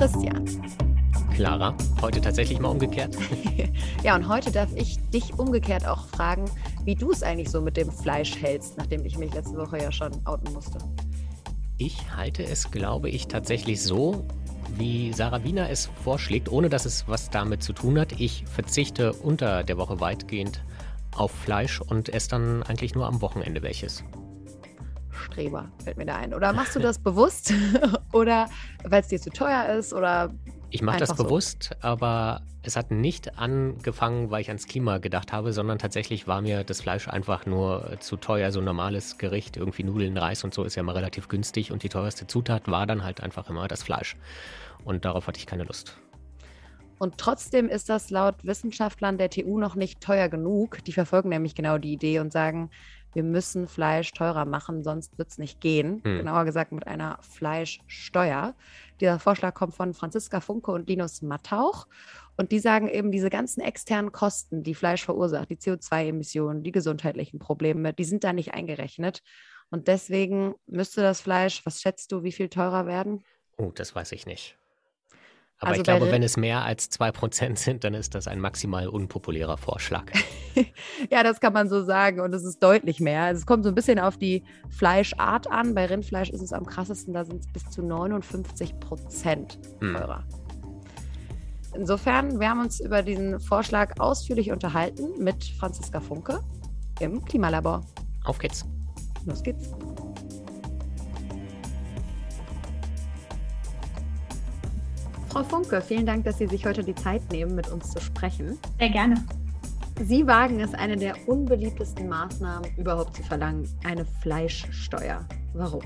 Christian. Clara, heute tatsächlich mal umgekehrt. ja, und heute darf ich dich umgekehrt auch fragen, wie du es eigentlich so mit dem Fleisch hältst, nachdem ich mich letzte Woche ja schon outen musste. Ich halte es, glaube ich, tatsächlich so, wie Sarah Wiener es vorschlägt, ohne dass es was damit zu tun hat. Ich verzichte unter der Woche weitgehend auf Fleisch und esse dann eigentlich nur am Wochenende welches. Streber, fällt mir da ein. Oder machst du das bewusst? oder weil es dir zu teuer ist? Oder ich mache das bewusst, so. aber es hat nicht angefangen, weil ich ans Klima gedacht habe, sondern tatsächlich war mir das Fleisch einfach nur zu teuer. So ein normales Gericht, irgendwie Nudeln, Reis und so ist ja mal relativ günstig und die teuerste Zutat war dann halt einfach immer das Fleisch. Und darauf hatte ich keine Lust. Und trotzdem ist das laut Wissenschaftlern der TU noch nicht teuer genug. Die verfolgen nämlich genau die Idee und sagen, wir müssen Fleisch teurer machen, sonst wird es nicht gehen. Hm. Genauer gesagt mit einer Fleischsteuer. Dieser Vorschlag kommt von Franziska Funke und Linus Mattauch. Und die sagen eben, diese ganzen externen Kosten, die Fleisch verursacht, die CO2-Emissionen, die gesundheitlichen Probleme, die sind da nicht eingerechnet. Und deswegen müsste das Fleisch, was schätzt du, wie viel teurer werden? Oh, das weiß ich nicht. Aber also ich glaube, wenn es mehr als 2% sind, dann ist das ein maximal unpopulärer Vorschlag. ja, das kann man so sagen und es ist deutlich mehr. Also es kommt so ein bisschen auf die Fleischart an. Bei Rindfleisch ist es am krassesten, da sind es bis zu 59% hm. teurer. Hm. Insofern, wir haben uns über diesen Vorschlag ausführlich unterhalten mit Franziska Funke im Klimalabor. Auf geht's. Los geht's. Frau Funke, vielen Dank, dass Sie sich heute die Zeit nehmen, mit uns zu sprechen. Sehr gerne. Sie wagen es, eine der unbeliebtesten Maßnahmen überhaupt zu verlangen, eine Fleischsteuer. Warum?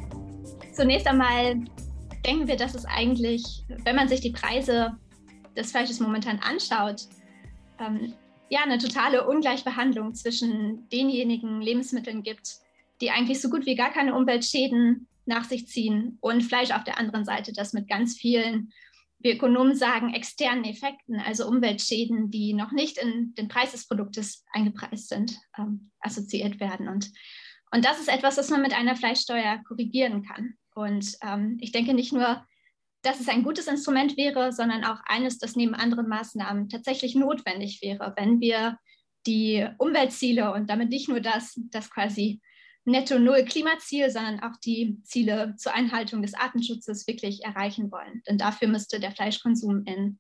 Zunächst einmal denken wir, dass es eigentlich, wenn man sich die Preise des Fleisches momentan anschaut, ähm, ja, eine totale Ungleichbehandlung zwischen denjenigen Lebensmitteln gibt, die eigentlich so gut wie gar keine Umweltschäden nach sich ziehen und Fleisch auf der anderen Seite, das mit ganz vielen wir Ökonomen sagen, externen Effekten, also Umweltschäden, die noch nicht in den Preis des Produktes eingepreist sind, ähm, assoziiert werden. Und, und das ist etwas, das man mit einer Fleischsteuer korrigieren kann. Und ähm, ich denke nicht nur, dass es ein gutes Instrument wäre, sondern auch eines, das neben anderen Maßnahmen tatsächlich notwendig wäre, wenn wir die Umweltziele und damit nicht nur das, das quasi Netto-Null-Klimaziel, sondern auch die Ziele zur Einhaltung des Artenschutzes wirklich erreichen wollen. Denn dafür müsste der Fleischkonsum in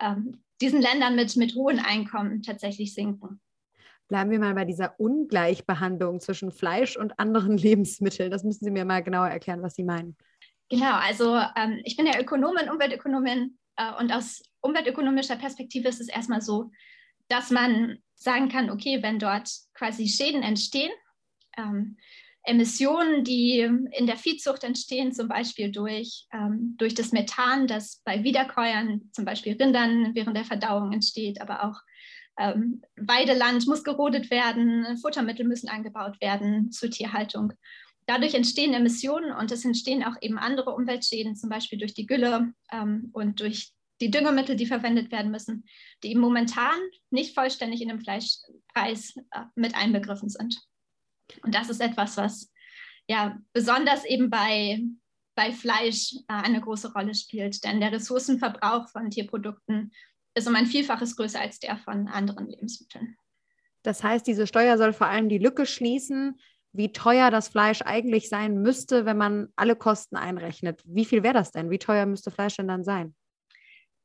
ähm, diesen Ländern mit, mit hohen Einkommen tatsächlich sinken. Bleiben wir mal bei dieser Ungleichbehandlung zwischen Fleisch und anderen Lebensmitteln. Das müssen Sie mir mal genauer erklären, was Sie meinen. Genau, also ähm, ich bin ja Ökonomin, Umweltökonomin äh, und aus umweltökonomischer Perspektive ist es erstmal so, dass man sagen kann, okay, wenn dort quasi Schäden entstehen, ähm, Emissionen, die in der Viehzucht entstehen, zum Beispiel durch, ähm, durch das Methan, das bei Wiederkäuern, zum Beispiel Rindern, während der Verdauung entsteht, aber auch ähm, Weideland muss gerodet werden, Futtermittel müssen angebaut werden zur Tierhaltung. Dadurch entstehen Emissionen und es entstehen auch eben andere Umweltschäden, zum Beispiel durch die Gülle ähm, und durch die Düngemittel, die verwendet werden müssen, die momentan nicht vollständig in dem Fleischpreis äh, mit einbegriffen sind. Und das ist etwas, was ja besonders eben bei, bei Fleisch äh, eine große Rolle spielt. Denn der Ressourcenverbrauch von Tierprodukten ist um ein Vielfaches größer als der von anderen Lebensmitteln. Das heißt, diese Steuer soll vor allem die Lücke schließen, wie teuer das Fleisch eigentlich sein müsste, wenn man alle Kosten einrechnet. Wie viel wäre das denn? Wie teuer müsste Fleisch denn dann sein?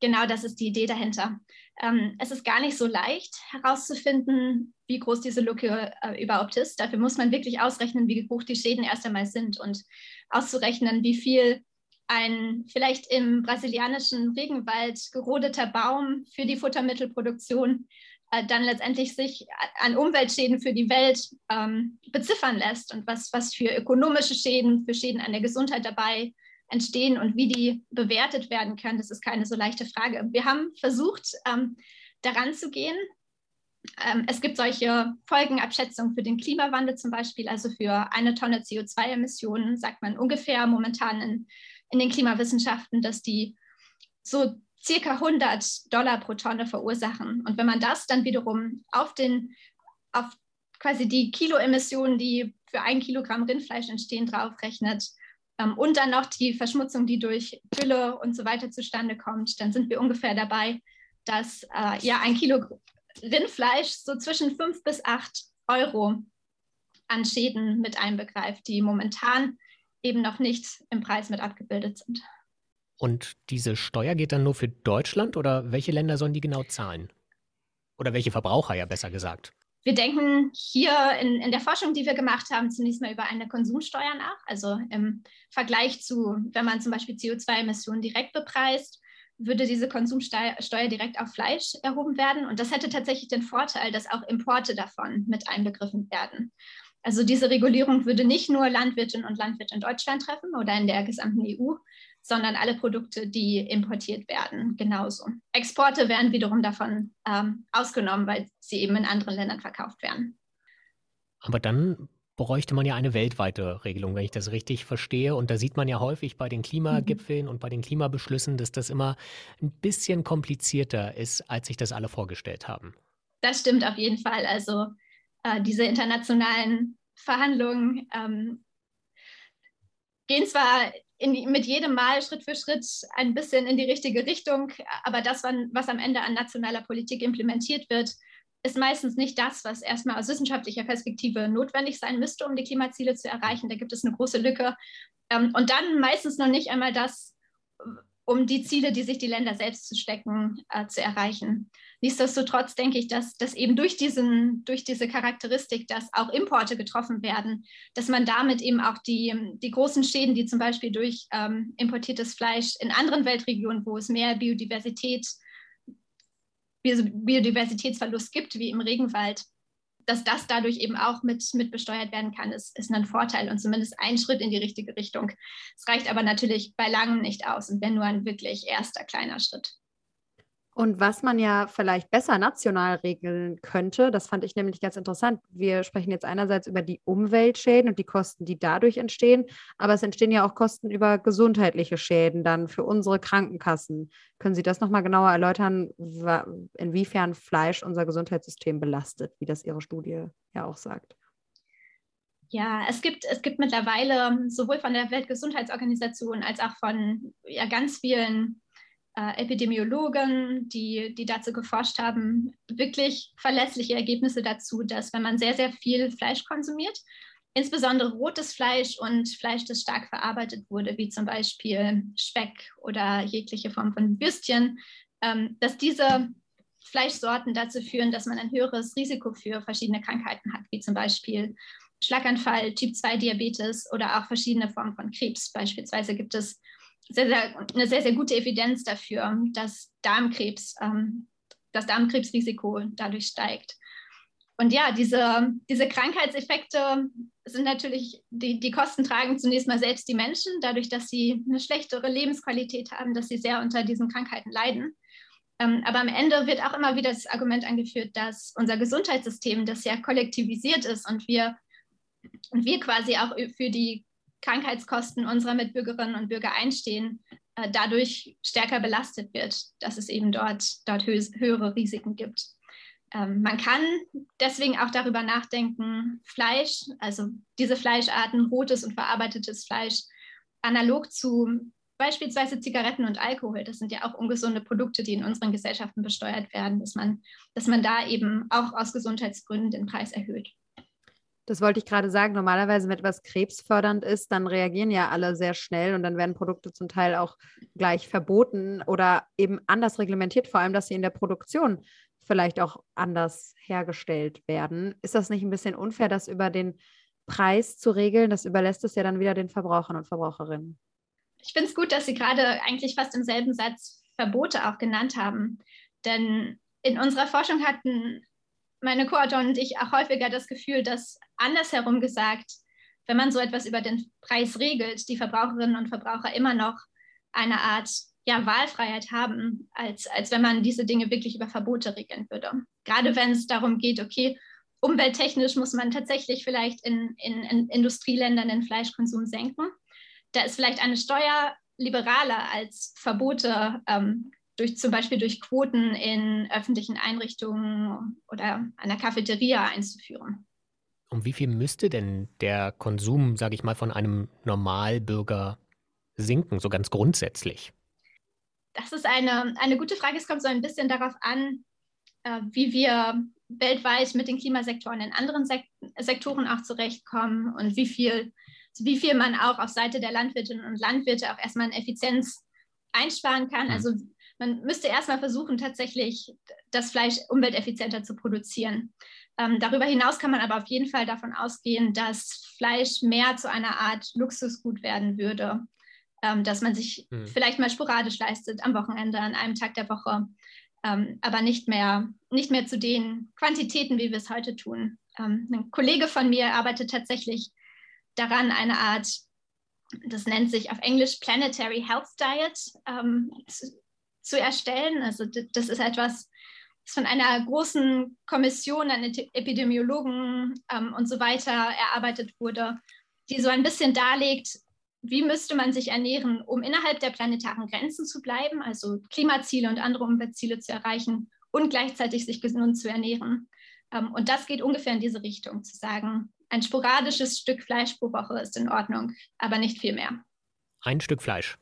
Genau das ist die Idee dahinter. Ähm, es ist gar nicht so leicht herauszufinden, wie groß diese Lücke äh, überhaupt ist. Dafür muss man wirklich ausrechnen, wie hoch die Schäden erst einmal sind und auszurechnen, wie viel ein vielleicht im brasilianischen Regenwald gerodeter Baum für die Futtermittelproduktion äh, dann letztendlich sich an Umweltschäden für die Welt ähm, beziffern lässt und was, was für ökonomische Schäden, für Schäden an der Gesundheit dabei entstehen und wie die bewertet werden können, das ist keine so leichte Frage. Wir haben versucht, ähm, daran zu gehen. Ähm, es gibt solche Folgenabschätzungen für den Klimawandel zum Beispiel, also für eine Tonne CO2-Emissionen sagt man ungefähr momentan in, in den Klimawissenschaften, dass die so circa 100 Dollar pro Tonne verursachen. Und wenn man das dann wiederum auf den, auf quasi die Kiloemissionen, die für ein Kilogramm Rindfleisch entstehen, draufrechnet, und dann noch die Verschmutzung, die durch Gülle und so weiter zustande kommt, dann sind wir ungefähr dabei, dass äh, ja ein Kilo Rindfleisch so zwischen fünf bis acht Euro an Schäden mit einbegreift, die momentan eben noch nicht im Preis mit abgebildet sind. Und diese Steuer geht dann nur für Deutschland oder welche Länder sollen die genau zahlen? Oder welche Verbraucher ja besser gesagt? Wir denken hier in, in der Forschung, die wir gemacht haben, zunächst mal über eine Konsumsteuer nach. Also im Vergleich zu, wenn man zum Beispiel CO2-Emissionen direkt bepreist, würde diese Konsumsteuer direkt auf Fleisch erhoben werden. Und das hätte tatsächlich den Vorteil, dass auch Importe davon mit einbegriffen werden. Also diese Regulierung würde nicht nur Landwirtinnen und Landwirte in Deutschland treffen oder in der gesamten EU, sondern alle Produkte, die importiert werden, genauso. Exporte werden wiederum davon ähm, ausgenommen, weil sie eben in anderen Ländern verkauft werden. Aber dann bräuchte man ja eine weltweite Regelung, wenn ich das richtig verstehe. Und da sieht man ja häufig bei den Klimagipfeln mhm. und bei den Klimabeschlüssen, dass das immer ein bisschen komplizierter ist, als sich das alle vorgestellt haben. Das stimmt auf jeden Fall. Also äh, diese internationalen Verhandlungen ähm, gehen zwar die, mit jedem Mal Schritt für Schritt ein bisschen in die richtige Richtung, aber das, was am Ende an nationaler Politik implementiert wird, ist meistens nicht das, was erstmal aus wissenschaftlicher Perspektive notwendig sein müsste, um die Klimaziele zu erreichen. Da gibt es eine große Lücke. Ähm, und dann meistens noch nicht einmal das, um die Ziele, die sich die Länder selbst zu stecken, äh, zu erreichen. Nichtsdestotrotz denke ich, dass, dass eben durch, diesen, durch diese Charakteristik, dass auch Importe getroffen werden, dass man damit eben auch die, die großen Schäden, die zum Beispiel durch ähm, importiertes Fleisch in anderen Weltregionen, wo es mehr Biodiversität Biodiversitätsverlust gibt, wie im Regenwald, dass das dadurch eben auch mit, mit besteuert werden kann, ist, ist ein Vorteil und zumindest ein Schritt in die richtige Richtung. Es reicht aber natürlich bei langem nicht aus und wäre nur ein wirklich erster kleiner Schritt. Und was man ja vielleicht besser national regeln könnte, das fand ich nämlich ganz interessant. Wir sprechen jetzt einerseits über die Umweltschäden und die Kosten, die dadurch entstehen, aber es entstehen ja auch Kosten über gesundheitliche Schäden dann für unsere Krankenkassen. Können Sie das nochmal genauer erläutern, inwiefern Fleisch unser Gesundheitssystem belastet, wie das Ihre Studie ja auch sagt? Ja, es gibt, es gibt mittlerweile sowohl von der Weltgesundheitsorganisation als auch von ja, ganz vielen äh, Epidemiologen, die, die dazu geforscht haben, wirklich verlässliche Ergebnisse dazu, dass wenn man sehr, sehr viel Fleisch konsumiert, insbesondere rotes Fleisch und Fleisch, das stark verarbeitet wurde, wie zum Beispiel Speck oder jegliche Form von Würstchen, ähm, dass diese Fleischsorten dazu führen, dass man ein höheres Risiko für verschiedene Krankheiten hat, wie zum Beispiel Schlaganfall, Typ-2-Diabetes oder auch verschiedene Formen von Krebs. Beispielsweise gibt es sehr, sehr, eine sehr, sehr gute Evidenz dafür, dass Darmkrebs, ähm, das Darmkrebsrisiko dadurch steigt. Und ja, diese, diese Krankheitseffekte sind natürlich, die, die Kosten tragen zunächst mal selbst die Menschen, dadurch, dass sie eine schlechtere Lebensqualität haben, dass sie sehr unter diesen Krankheiten leiden. Ähm, aber am Ende wird auch immer wieder das Argument angeführt, dass unser Gesundheitssystem, das ja kollektivisiert ist und wir, und wir quasi auch für die Krankheitskosten unserer Mitbürgerinnen und Bürger einstehen, äh, dadurch stärker belastet wird, dass es eben dort, dort hö höhere Risiken gibt. Ähm, man kann deswegen auch darüber nachdenken, Fleisch, also diese Fleischarten, rotes und verarbeitetes Fleisch, analog zu beispielsweise Zigaretten und Alkohol, das sind ja auch ungesunde Produkte, die in unseren Gesellschaften besteuert werden, dass man, dass man da eben auch aus Gesundheitsgründen den Preis erhöht. Das wollte ich gerade sagen. Normalerweise, wenn etwas krebsfördernd ist, dann reagieren ja alle sehr schnell und dann werden Produkte zum Teil auch gleich verboten oder eben anders reglementiert, vor allem, dass sie in der Produktion vielleicht auch anders hergestellt werden. Ist das nicht ein bisschen unfair, das über den Preis zu regeln? Das überlässt es ja dann wieder den Verbrauchern und Verbraucherinnen. Ich finde es gut, dass Sie gerade eigentlich fast im selben Satz Verbote auch genannt haben. Denn in unserer Forschung hatten meine Co-Autoren und ich auch häufiger das Gefühl, dass andersherum gesagt, wenn man so etwas über den Preis regelt, die Verbraucherinnen und Verbraucher immer noch eine Art ja, Wahlfreiheit haben, als, als wenn man diese Dinge wirklich über Verbote regeln würde. Gerade wenn es darum geht, okay, umwelttechnisch muss man tatsächlich vielleicht in, in, in Industrieländern den Fleischkonsum senken. Da ist vielleicht eine Steuer liberaler als Verbote ähm, durch zum Beispiel durch Quoten in öffentlichen Einrichtungen oder einer Cafeteria einzuführen. Um wie viel müsste denn der Konsum, sage ich mal, von einem Normalbürger sinken, so ganz grundsätzlich? Das ist eine, eine gute Frage. Es kommt so ein bisschen darauf an, äh, wie wir weltweit mit den Klimasektoren in anderen Sek Sektoren auch zurechtkommen und wie viel, wie viel man auch auf Seite der Landwirtinnen und Landwirte auch erstmal in Effizienz einsparen kann. Mhm. Also man müsste erstmal versuchen, tatsächlich das Fleisch umwelteffizienter zu produzieren. Ähm, darüber hinaus kann man aber auf jeden Fall davon ausgehen, dass Fleisch mehr zu einer Art Luxusgut werden würde, ähm, dass man sich mhm. vielleicht mal sporadisch leistet am Wochenende, an einem Tag der Woche, ähm, aber nicht mehr, nicht mehr zu den Quantitäten, wie wir es heute tun. Ähm, ein Kollege von mir arbeitet tatsächlich daran, eine Art, das nennt sich auf Englisch Planetary Health Diet, ähm, zu, erstellen. Also das ist etwas, das von einer großen Kommission an Epidemiologen ähm, und so weiter erarbeitet wurde, die so ein bisschen darlegt, wie müsste man sich ernähren, um innerhalb der planetaren Grenzen zu bleiben, also Klimaziele und andere Umweltziele zu erreichen und gleichzeitig sich gesund zu ernähren. Ähm, und das geht ungefähr in diese Richtung, zu sagen, ein sporadisches Stück Fleisch pro Woche ist in Ordnung, aber nicht viel mehr. Ein Stück Fleisch.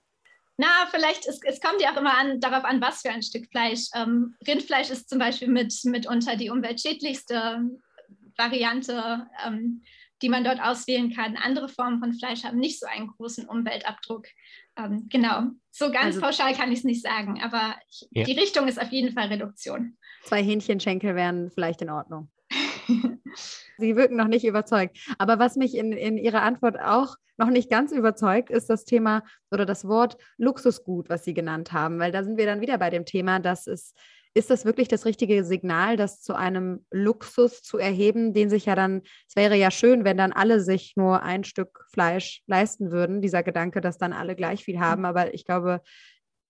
Na, vielleicht, es, es kommt ja auch immer an, darauf an, was für ein Stück Fleisch. Ähm, Rindfleisch ist zum Beispiel mit, mitunter die umweltschädlichste Variante. Ähm, die man dort auswählen kann. Andere Formen von Fleisch haben nicht so einen großen Umweltabdruck. Ähm, genau, so ganz also, pauschal kann ich es nicht sagen, aber ich, ja. die Richtung ist auf jeden Fall Reduktion. Zwei Hähnchenschenkel wären vielleicht in Ordnung. Sie wirken noch nicht überzeugt. Aber was mich in, in Ihrer Antwort auch noch nicht ganz überzeugt, ist das Thema oder das Wort Luxusgut, was Sie genannt haben, weil da sind wir dann wieder bei dem Thema, dass es ist das wirklich das richtige Signal, das zu einem Luxus zu erheben, den sich ja dann, es wäre ja schön, wenn dann alle sich nur ein Stück Fleisch leisten würden, dieser Gedanke, dass dann alle gleich viel haben, aber ich glaube,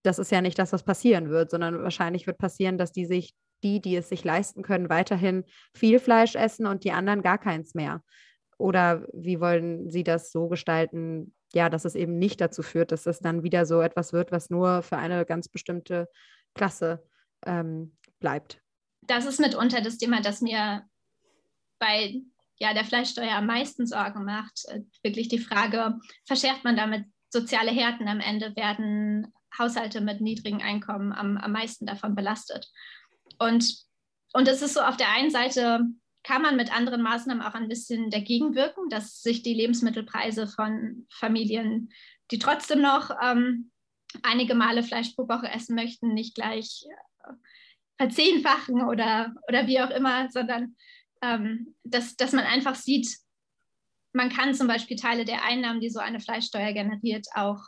das ist ja nicht das, was passieren wird, sondern wahrscheinlich wird passieren, dass die sich, die, die es sich leisten können, weiterhin viel Fleisch essen und die anderen gar keins mehr. Oder wie wollen Sie das so gestalten, ja, dass es eben nicht dazu führt, dass es dann wieder so etwas wird, was nur für eine ganz bestimmte Klasse ähm, bleibt. Das ist mitunter das Thema, das mir bei ja, der Fleischsteuer am meisten Sorgen macht. Äh, wirklich die Frage, verschärft man damit soziale Härten am Ende? Werden Haushalte mit niedrigen Einkommen am, am meisten davon belastet? Und, und es ist so, auf der einen Seite kann man mit anderen Maßnahmen auch ein bisschen dagegen wirken, dass sich die Lebensmittelpreise von Familien, die trotzdem noch ähm, einige Male Fleisch pro Woche essen möchten, nicht gleich verzehnfachen oder, oder wie auch immer, sondern ähm, dass, dass man einfach sieht, man kann zum Beispiel Teile der Einnahmen, die so eine Fleischsteuer generiert, auch,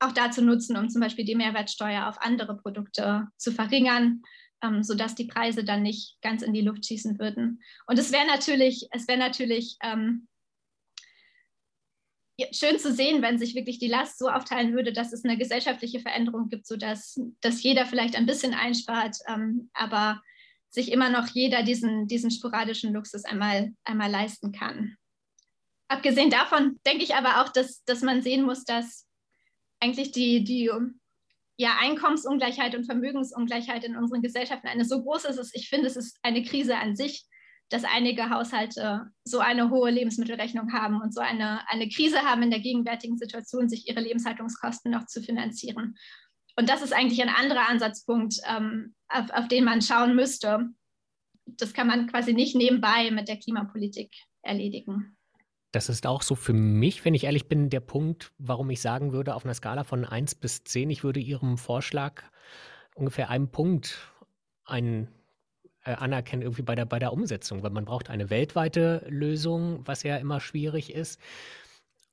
auch dazu nutzen, um zum Beispiel die Mehrwertsteuer auf andere Produkte zu verringern, ähm, sodass die Preise dann nicht ganz in die Luft schießen würden. Und es wäre natürlich, es wäre natürlich ähm, schön zu sehen, wenn sich wirklich die Last so aufteilen würde, dass es eine gesellschaftliche Veränderung gibt, sodass dass jeder vielleicht ein bisschen einspart, ähm, aber sich immer noch jeder diesen, diesen sporadischen Luxus einmal, einmal leisten kann. Abgesehen davon denke ich aber auch, dass, dass man sehen muss, dass eigentlich die, die ja, Einkommensungleichheit und Vermögensungleichheit in unseren Gesellschaften eine so groß ist. Ich finde, es ist eine Krise an sich, dass einige Haushalte so eine hohe Lebensmittelrechnung haben und so eine, eine Krise haben in der gegenwärtigen Situation, sich ihre Lebenshaltungskosten noch zu finanzieren. Und das ist eigentlich ein anderer Ansatzpunkt, ähm, auf, auf den man schauen müsste. Das kann man quasi nicht nebenbei mit der Klimapolitik erledigen. Das ist auch so für mich, wenn ich ehrlich bin, der Punkt, warum ich sagen würde, auf einer Skala von 1 bis 10, ich würde Ihrem Vorschlag ungefähr einen Punkt einen äh, anerkennen irgendwie bei der, bei der Umsetzung, weil man braucht eine weltweite Lösung, was ja immer schwierig ist.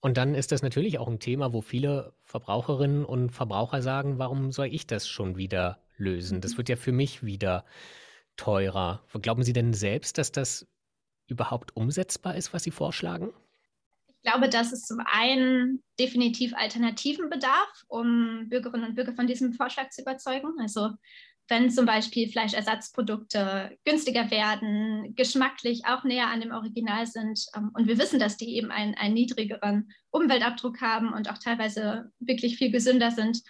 Und dann ist das natürlich auch ein Thema, wo viele Verbraucherinnen und Verbraucher sagen, warum soll ich das schon wieder lösen? Das mhm. wird ja für mich wieder teurer. Glauben Sie denn selbst, dass das überhaupt umsetzbar ist, was Sie vorschlagen? Ich glaube, dass es zum einen definitiv Alternativen bedarf, um Bürgerinnen und Bürger von diesem Vorschlag zu überzeugen. Also wenn zum Beispiel Fleischersatzprodukte günstiger werden, geschmacklich auch näher an dem Original sind ähm, und wir wissen, dass die eben einen, einen niedrigeren Umweltabdruck haben und auch teilweise wirklich viel gesünder sind,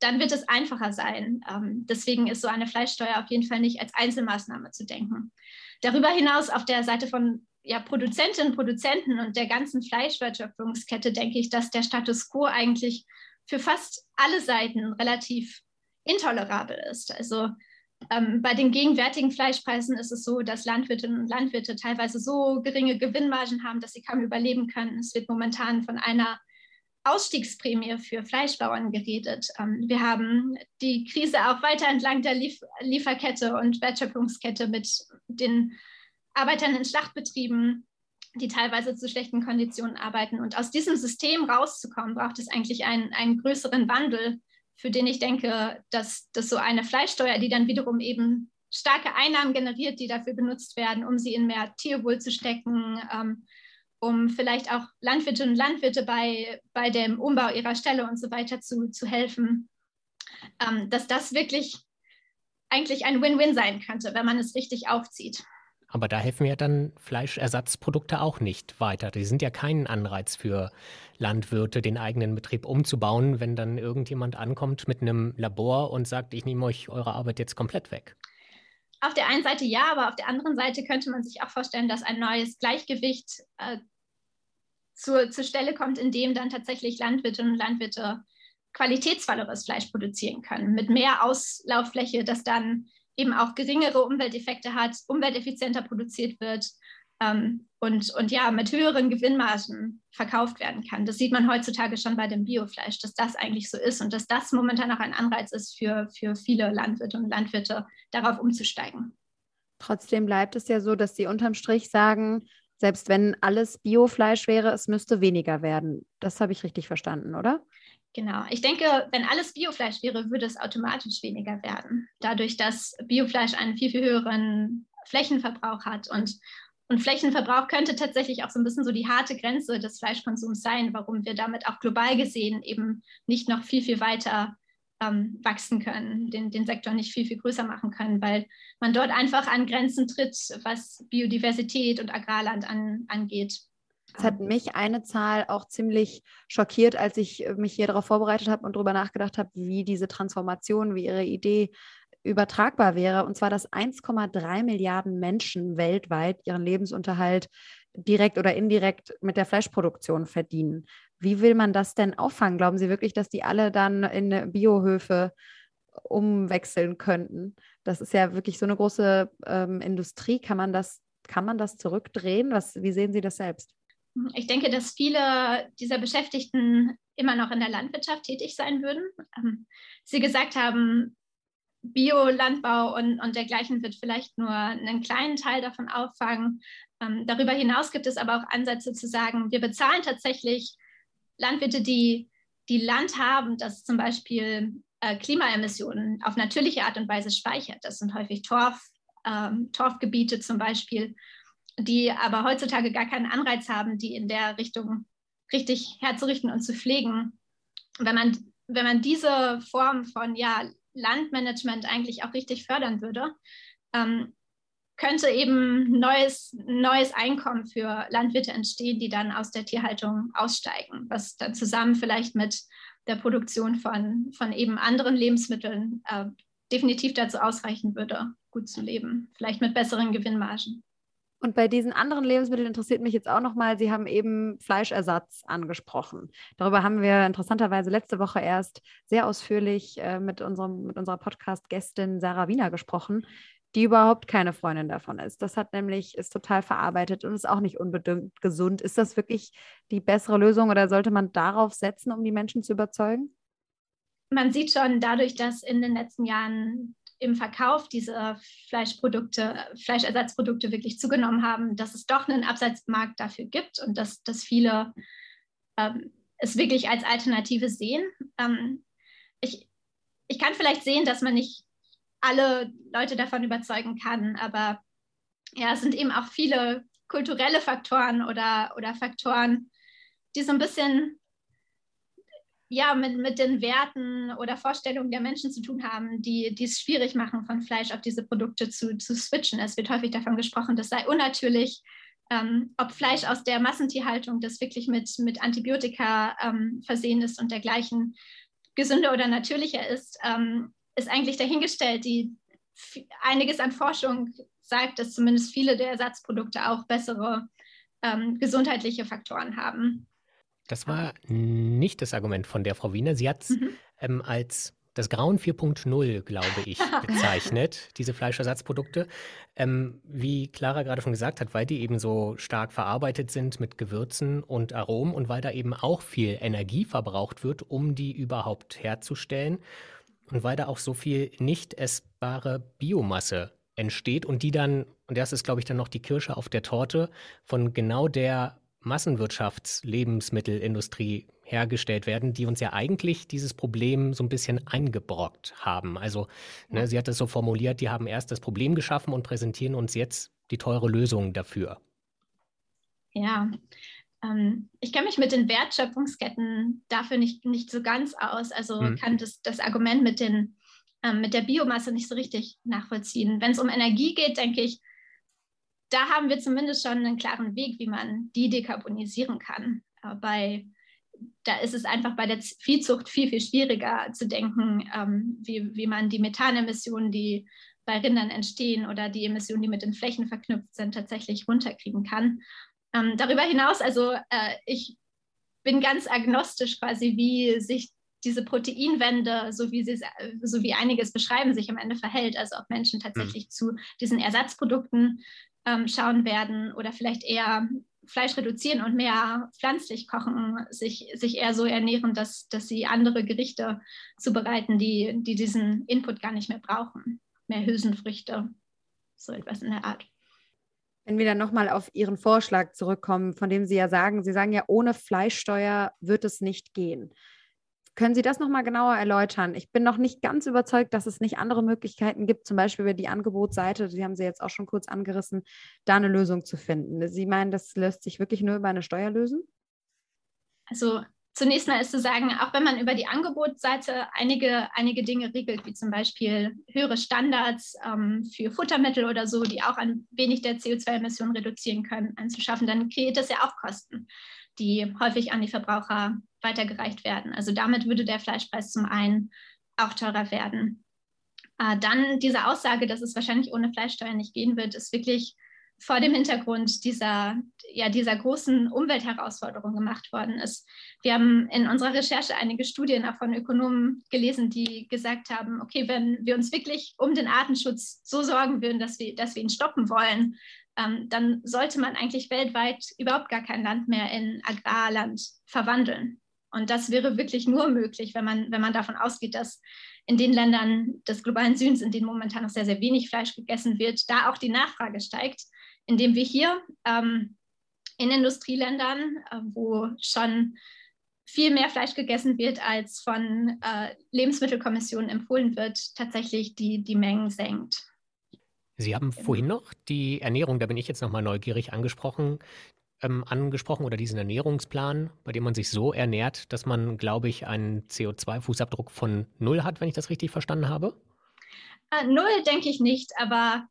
dann wird es einfacher sein. Ähm, deswegen ist so eine Fleischsteuer auf jeden Fall nicht als Einzelmaßnahme zu denken. Darüber hinaus auf der Seite von ja, Produzentinnen und Produzenten und der ganzen Fleischwertschöpfungskette denke ich, dass der Status quo eigentlich für fast alle Seiten relativ intolerabel ist. Also ähm, bei den gegenwärtigen Fleischpreisen ist es so, dass Landwirtinnen und Landwirte teilweise so geringe Gewinnmargen haben, dass sie kaum überleben können. Es wird momentan von einer Ausstiegsprämie für Fleischbauern geredet. Ähm, wir haben die Krise auch weiter entlang der Lief Lieferkette und Wertschöpfungskette mit den Arbeitern in Schlachtbetrieben, die teilweise zu schlechten Konditionen arbeiten. Und aus diesem System rauszukommen, braucht es eigentlich einen, einen größeren Wandel, für den ich denke, dass, dass so eine Fleischsteuer, die dann wiederum eben starke Einnahmen generiert, die dafür benutzt werden, um sie in mehr Tierwohl zu stecken, ähm, um vielleicht auch Landwirtinnen und Landwirte bei, bei dem Umbau ihrer Ställe und so weiter zu, zu helfen, ähm, dass das wirklich eigentlich ein Win-Win sein könnte, wenn man es richtig aufzieht. Aber da helfen ja dann Fleischersatzprodukte auch nicht weiter. Die sind ja kein Anreiz für Landwirte, den eigenen Betrieb umzubauen, wenn dann irgendjemand ankommt mit einem Labor und sagt, ich nehme euch eure Arbeit jetzt komplett weg. Auf der einen Seite ja, aber auf der anderen Seite könnte man sich auch vorstellen, dass ein neues Gleichgewicht äh, zur, zur Stelle kommt, in dem dann tatsächlich Landwirtinnen und Landwirte qualitätsvolleres Fleisch produzieren können, mit mehr Auslauffläche, das dann eben auch geringere Umwelteffekte hat, umwelteffizienter produziert wird ähm, und, und ja, mit höheren Gewinnmargen verkauft werden kann. Das sieht man heutzutage schon bei dem Biofleisch, dass das eigentlich so ist und dass das momentan auch ein Anreiz ist für, für viele Landwirte und Landwirte, darauf umzusteigen. Trotzdem bleibt es ja so, dass sie unterm Strich sagen, selbst wenn alles Biofleisch wäre, es müsste weniger werden. Das habe ich richtig verstanden, oder? Genau. Ich denke, wenn alles Biofleisch wäre, würde es automatisch weniger werden. Dadurch, dass Biofleisch einen viel, viel höheren Flächenverbrauch hat. Und, und Flächenverbrauch könnte tatsächlich auch so ein bisschen so die harte Grenze des Fleischkonsums sein, warum wir damit auch global gesehen eben nicht noch viel, viel weiter ähm, wachsen können, den, den Sektor nicht viel, viel größer machen können, weil man dort einfach an Grenzen tritt, was Biodiversität und Agrarland an, angeht. Es hat mich eine Zahl auch ziemlich schockiert, als ich äh, mich hier darauf vorbereitet habe und darüber nachgedacht habe, wie diese Transformation, wie ihre Idee übertragbar wäre. Und zwar, dass 1,3 Milliarden Menschen weltweit ihren Lebensunterhalt direkt oder indirekt mit der Fleischproduktion verdienen. Wie will man das denn auffangen? Glauben Sie wirklich, dass die alle dann in Biohöfe umwechseln könnten? Das ist ja wirklich so eine große ähm, Industrie. Kann man das, kann man das zurückdrehen? Was, wie sehen Sie das selbst? Ich denke, dass viele dieser Beschäftigten immer noch in der Landwirtschaft tätig sein würden. Ähm, Sie gesagt haben, Biolandbau und, und dergleichen wird vielleicht nur einen kleinen Teil davon auffangen. Ähm, darüber hinaus gibt es aber auch Ansätze zu sagen, wir bezahlen tatsächlich Landwirte, die, die Land haben, das zum Beispiel äh, Klimaemissionen auf natürliche Art und Weise speichert. Das sind häufig Torf, ähm, Torfgebiete zum Beispiel die aber heutzutage gar keinen Anreiz haben, die in der Richtung richtig herzurichten und zu pflegen. Wenn man, wenn man diese Form von ja, Landmanagement eigentlich auch richtig fördern würde, ähm, könnte eben neues, neues Einkommen für Landwirte entstehen, die dann aus der Tierhaltung aussteigen, was dann zusammen vielleicht mit der Produktion von, von eben anderen Lebensmitteln äh, definitiv dazu ausreichen würde, gut zu leben, vielleicht mit besseren Gewinnmargen. Und bei diesen anderen Lebensmitteln interessiert mich jetzt auch nochmal, Sie haben eben Fleischersatz angesprochen. Darüber haben wir interessanterweise letzte Woche erst sehr ausführlich äh, mit, unserem, mit unserer Podcast-Gästin Sarah Wiener gesprochen, die überhaupt keine Freundin davon ist. Das hat nämlich, ist total verarbeitet und ist auch nicht unbedingt gesund. Ist das wirklich die bessere Lösung oder sollte man darauf setzen, um die Menschen zu überzeugen? Man sieht schon dadurch, dass in den letzten Jahren im Verkauf dieser Fleischprodukte, Fleischersatzprodukte wirklich zugenommen haben, dass es doch einen Absatzmarkt dafür gibt und dass, dass viele ähm, es wirklich als Alternative sehen. Ähm, ich, ich kann vielleicht sehen, dass man nicht alle Leute davon überzeugen kann, aber ja, es sind eben auch viele kulturelle Faktoren oder, oder Faktoren, die so ein bisschen ja, mit, mit den Werten oder Vorstellungen der Menschen zu tun haben, die, die es schwierig machen, von Fleisch auf diese Produkte zu, zu switchen. Es wird häufig davon gesprochen, das sei unnatürlich. Ähm, ob Fleisch aus der Massentierhaltung, das wirklich mit, mit Antibiotika ähm, versehen ist und dergleichen, gesünder oder natürlicher ist, ähm, ist eigentlich dahingestellt. Die, einiges an Forschung sagt, dass zumindest viele der Ersatzprodukte auch bessere ähm, gesundheitliche Faktoren haben. Das war nicht das Argument von der Frau Wiener. Sie hat es mhm. ähm, als das Grauen 4.0, glaube ich, bezeichnet, diese Fleischersatzprodukte. Ähm, wie Clara gerade schon gesagt hat, weil die eben so stark verarbeitet sind mit Gewürzen und Aromen und weil da eben auch viel Energie verbraucht wird, um die überhaupt herzustellen. Und weil da auch so viel nicht essbare Biomasse entsteht und die dann, und das ist, glaube ich, dann noch die Kirsche auf der Torte, von genau der Massenwirtschaftslebensmittelindustrie hergestellt werden, die uns ja eigentlich dieses Problem so ein bisschen eingebrockt haben. Also, ne, sie hat es so formuliert, die haben erst das Problem geschaffen und präsentieren uns jetzt die teure Lösung dafür. Ja, ähm, ich kenne mich mit den Wertschöpfungsketten dafür nicht, nicht so ganz aus. Also hm. kann das, das Argument mit, den, ähm, mit der Biomasse nicht so richtig nachvollziehen. Wenn es um Energie geht, denke ich, da haben wir zumindest schon einen klaren Weg, wie man die dekarbonisieren kann. Bei, da ist es einfach bei der Viehzucht viel, viel schwieriger zu denken, ähm, wie, wie man die Methanemissionen, die bei Rindern entstehen oder die Emissionen, die mit den Flächen verknüpft sind, tatsächlich runterkriegen kann. Ähm, darüber hinaus, also äh, ich bin ganz agnostisch quasi, wie sich diese Proteinwende, so wie, sie, so wie einiges beschreiben, sich am Ende verhält. Also ob Menschen tatsächlich mhm. zu diesen Ersatzprodukten ähm, schauen werden oder vielleicht eher Fleisch reduzieren und mehr pflanzlich kochen, sich, sich eher so ernähren, dass, dass sie andere Gerichte zubereiten, die, die diesen Input gar nicht mehr brauchen. Mehr Hülsenfrüchte, so etwas in der Art. Wenn wir dann nochmal auf Ihren Vorschlag zurückkommen, von dem Sie ja sagen, Sie sagen ja, ohne Fleischsteuer wird es nicht gehen. Können Sie das nochmal genauer erläutern? Ich bin noch nicht ganz überzeugt, dass es nicht andere Möglichkeiten gibt, zum Beispiel über die Angebotsseite, die haben Sie jetzt auch schon kurz angerissen, da eine Lösung zu finden. Sie meinen, das lässt sich wirklich nur über eine Steuer lösen? Also zunächst mal ist zu sagen, auch wenn man über die Angebotsseite einige, einige Dinge regelt, wie zum Beispiel höhere Standards ähm, für Futtermittel oder so, die auch ein wenig der CO2-Emissionen reduzieren können, anzuschaffen, dann kreiert das ja auch Kosten die häufig an die Verbraucher weitergereicht werden. Also damit würde der Fleischpreis zum einen auch teurer werden. Äh, dann diese Aussage, dass es wahrscheinlich ohne Fleischsteuer nicht gehen wird, ist wirklich vor dem Hintergrund dieser, ja, dieser großen Umweltherausforderung gemacht worden ist. Wir haben in unserer Recherche einige Studien auch von Ökonomen gelesen, die gesagt haben, okay, wenn wir uns wirklich um den Artenschutz so sorgen würden, dass wir, dass wir ihn stoppen wollen, ähm, dann sollte man eigentlich weltweit überhaupt gar kein Land mehr in Agrarland verwandeln. Und das wäre wirklich nur möglich, wenn man, wenn man davon ausgeht, dass in den Ländern des globalen Südens, in denen momentan noch sehr, sehr wenig Fleisch gegessen wird, da auch die Nachfrage steigt, indem wir hier ähm, in Industrieländern, äh, wo schon viel mehr Fleisch gegessen wird, als von äh, Lebensmittelkommissionen empfohlen wird, tatsächlich die, die Mengen senkt. Sie haben genau. vorhin noch die Ernährung, da bin ich jetzt nochmal neugierig angesprochen, ähm, angesprochen oder diesen Ernährungsplan, bei dem man sich so ernährt, dass man, glaube ich, einen CO2-Fußabdruck von null hat, wenn ich das richtig verstanden habe? Äh, null denke ich nicht, aber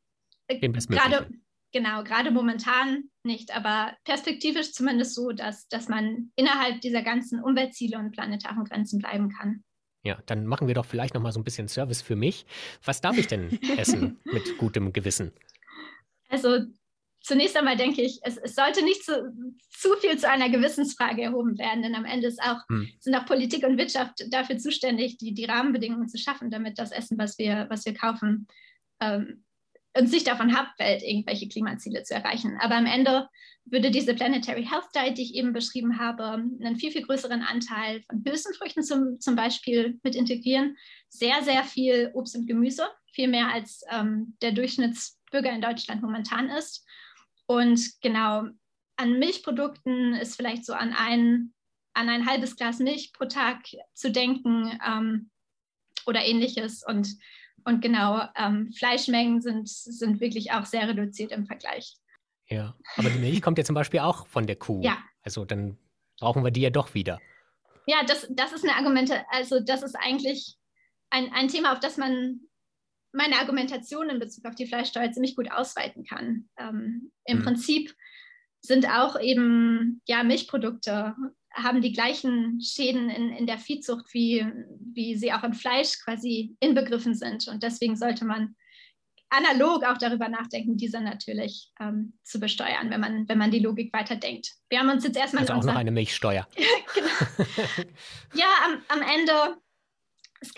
äh, gerade genau, gerade momentan nicht, aber perspektivisch zumindest so, dass, dass man innerhalb dieser ganzen Umweltziele und planetaren Grenzen bleiben kann. Ja, dann machen wir doch vielleicht noch mal so ein bisschen Service für mich. Was darf ich denn essen mit gutem Gewissen? Also zunächst einmal denke ich, es, es sollte nicht zu, zu, viel zu einer Gewissensfrage erhoben werden, denn am Ende auch, hm. sind auch Politik und Wirtschaft dafür zuständig, die, die Rahmenbedingungen zu schaffen, damit das Essen, was wir, was wir kaufen, ähm, uns nicht davon abfällt, irgendwelche Klimaziele zu erreichen. Aber am Ende würde diese Planetary Health Diet, die ich eben beschrieben habe, einen viel, viel größeren Anteil von Hülsenfrüchten zum, zum Beispiel mit integrieren. Sehr, sehr viel Obst und Gemüse, viel mehr als ähm, der Durchschnittsbürger in Deutschland momentan ist. Und genau an Milchprodukten ist vielleicht so an ein, an ein halbes Glas Milch pro Tag zu denken ähm, oder ähnliches. Und und genau, ähm, Fleischmengen sind, sind wirklich auch sehr reduziert im Vergleich. Ja, aber die Milch kommt ja zum Beispiel auch von der Kuh. Ja. Also dann brauchen wir die ja doch wieder. Ja, das, das ist eine Argumente, also das ist eigentlich ein, ein Thema, auf das man meine Argumentation in Bezug auf die Fleischsteuer ziemlich gut ausweiten kann. Ähm, Im hm. Prinzip sind auch eben ja, Milchprodukte haben die gleichen Schäden in, in der Viehzucht, wie, wie sie auch im Fleisch quasi inbegriffen sind. Und deswegen sollte man analog auch darüber nachdenken, diese natürlich ähm, zu besteuern, wenn man, wenn man die Logik weiterdenkt. Wir haben uns jetzt erstmal. Also auch noch eine Milchsteuer. genau. Ja, am, am Ende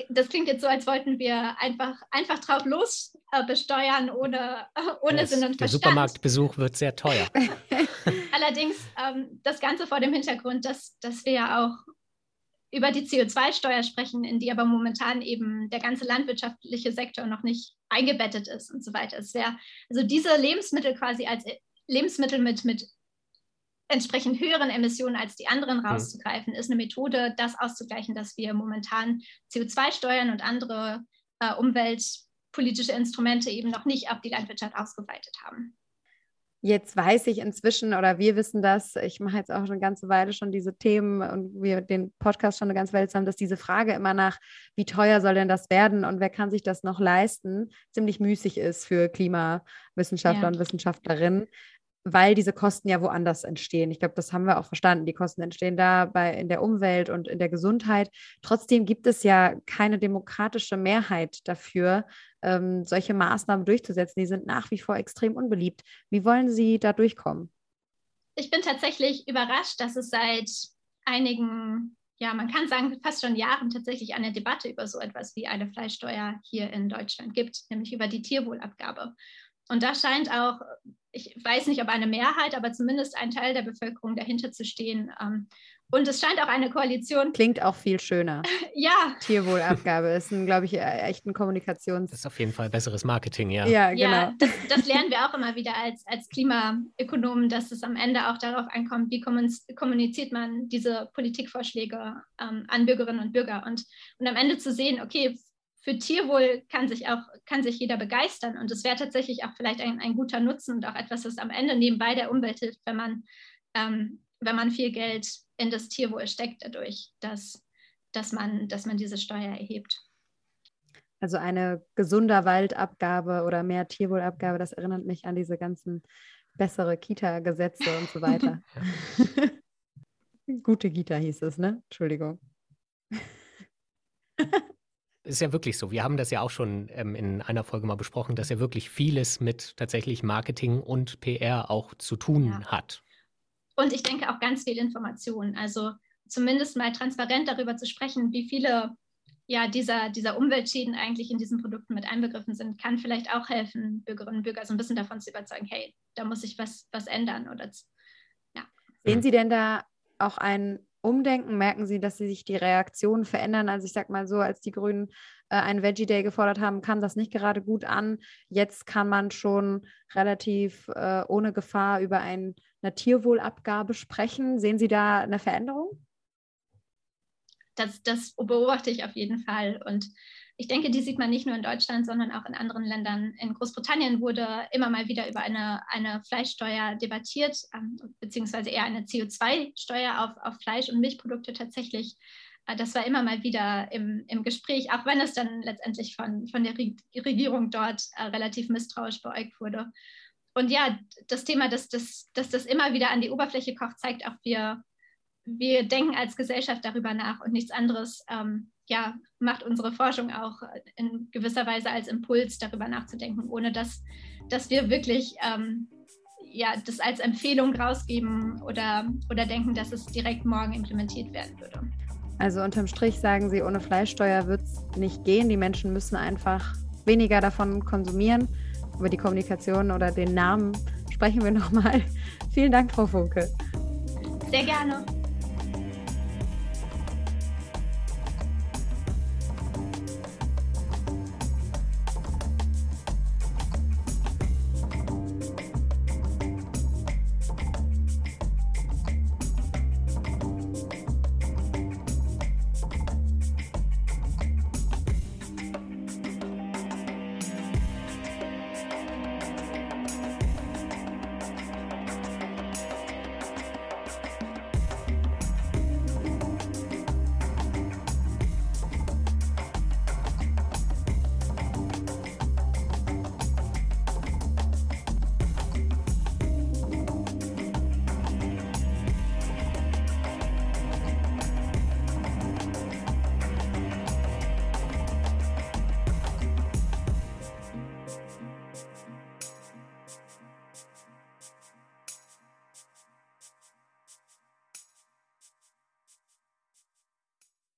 das klingt jetzt so, als wollten wir einfach, einfach drauf los äh, besteuern, ohne, ohne das, Sinn und Verstand. Der Supermarktbesuch wird sehr teuer. Allerdings ähm, das Ganze vor dem Hintergrund, dass, dass wir ja auch über die CO2-Steuer sprechen, in die aber momentan eben der ganze landwirtschaftliche Sektor noch nicht eingebettet ist und so weiter. Es wäre also diese Lebensmittel quasi als Lebensmittel mit, mit entsprechend höheren Emissionen als die anderen mhm. rauszugreifen, ist eine Methode, das auszugleichen, dass wir momentan CO2-Steuern und andere äh, umweltpolitische Instrumente eben noch nicht auf die Landwirtschaft ausgeweitet haben. Jetzt weiß ich inzwischen oder wir wissen das, ich mache jetzt auch schon eine ganze Weile schon diese Themen und wir den Podcast schon eine ganze Weile zusammen, dass diese Frage immer nach, wie teuer soll denn das werden und wer kann sich das noch leisten, ziemlich müßig ist für Klimawissenschaftler ja. und Wissenschaftlerinnen weil diese Kosten ja woanders entstehen. Ich glaube, das haben wir auch verstanden. Die Kosten entstehen da bei, in der Umwelt und in der Gesundheit. Trotzdem gibt es ja keine demokratische Mehrheit dafür, ähm, solche Maßnahmen durchzusetzen. Die sind nach wie vor extrem unbeliebt. Wie wollen Sie da durchkommen? Ich bin tatsächlich überrascht, dass es seit einigen, ja, man kann sagen, fast schon Jahren tatsächlich eine Debatte über so etwas wie eine Fleischsteuer hier in Deutschland gibt, nämlich über die Tierwohlabgabe. Und da scheint auch, ich weiß nicht, ob eine Mehrheit, aber zumindest ein Teil der Bevölkerung dahinter zu stehen. Ähm, und es scheint auch eine Koalition. Klingt auch viel schöner. ja. Tierwohlabgabe ist, glaube ich, äh, echt ein Kommunikations. Das ist auf jeden Fall besseres Marketing, ja. Ja, genau. Ja, das, das, lernen wir auch immer wieder als, als Klimaökonomen, dass es am Ende auch darauf ankommt, wie kommuniziert man diese Politikvorschläge ähm, an Bürgerinnen und Bürger. Und, und am Ende zu sehen, okay, für Tierwohl kann sich auch kann sich jeder begeistern und es wäre tatsächlich auch vielleicht ein, ein guter Nutzen und auch etwas, das am Ende nebenbei der Umwelt hilft, wenn man ähm, wenn man viel Geld in das Tierwohl steckt dadurch, dass, dass, man, dass man diese Steuer erhebt. Also eine gesunder Waldabgabe oder mehr Tierwohlabgabe, das erinnert mich an diese ganzen bessere Kita-Gesetze und so weiter. Gute Kita hieß es, ne? Entschuldigung. ist ja wirklich so. Wir haben das ja auch schon ähm, in einer Folge mal besprochen, dass ja wirklich vieles mit tatsächlich Marketing und PR auch zu tun ja. hat. Und ich denke auch ganz viel Information. Also zumindest mal transparent darüber zu sprechen, wie viele ja, dieser, dieser Umweltschäden eigentlich in diesen Produkten mit einbegriffen sind, kann vielleicht auch helfen, Bürgerinnen und Bürger so ein bisschen davon zu überzeugen, hey, da muss ich was, was ändern. Oder, ja. Sehen Sie denn da auch ein Umdenken? Merken Sie, dass Sie sich die Reaktionen verändern? Also ich sage mal so, als die Grünen äh, einen Veggie Day gefordert haben, kam das nicht gerade gut an. Jetzt kann man schon relativ äh, ohne Gefahr über ein, eine Tierwohlabgabe sprechen. Sehen Sie da eine Veränderung? Das, das beobachte ich auf jeden Fall. Und ich denke, die sieht man nicht nur in Deutschland, sondern auch in anderen Ländern. In Großbritannien wurde immer mal wieder über eine, eine Fleischsteuer debattiert, ähm, beziehungsweise eher eine CO2-Steuer auf, auf Fleisch- und Milchprodukte tatsächlich. Äh, das war immer mal wieder im, im Gespräch, auch wenn es dann letztendlich von, von der Regierung dort äh, relativ misstrauisch beäugt wurde. Und ja, das Thema, dass, dass, dass das immer wieder an die Oberfläche kocht, zeigt auch, wir, wir denken als Gesellschaft darüber nach und nichts anderes ähm, ja, macht unsere Forschung auch in gewisser Weise als Impuls, darüber nachzudenken, ohne dass, dass wir wirklich ähm, ja, das als Empfehlung rausgeben oder, oder denken, dass es direkt morgen implementiert werden würde. Also unterm Strich sagen Sie, ohne Fleischsteuer wird es nicht gehen. Die Menschen müssen einfach weniger davon konsumieren. Über die Kommunikation oder den Namen sprechen wir nochmal. Vielen Dank, Frau Funke. Sehr gerne.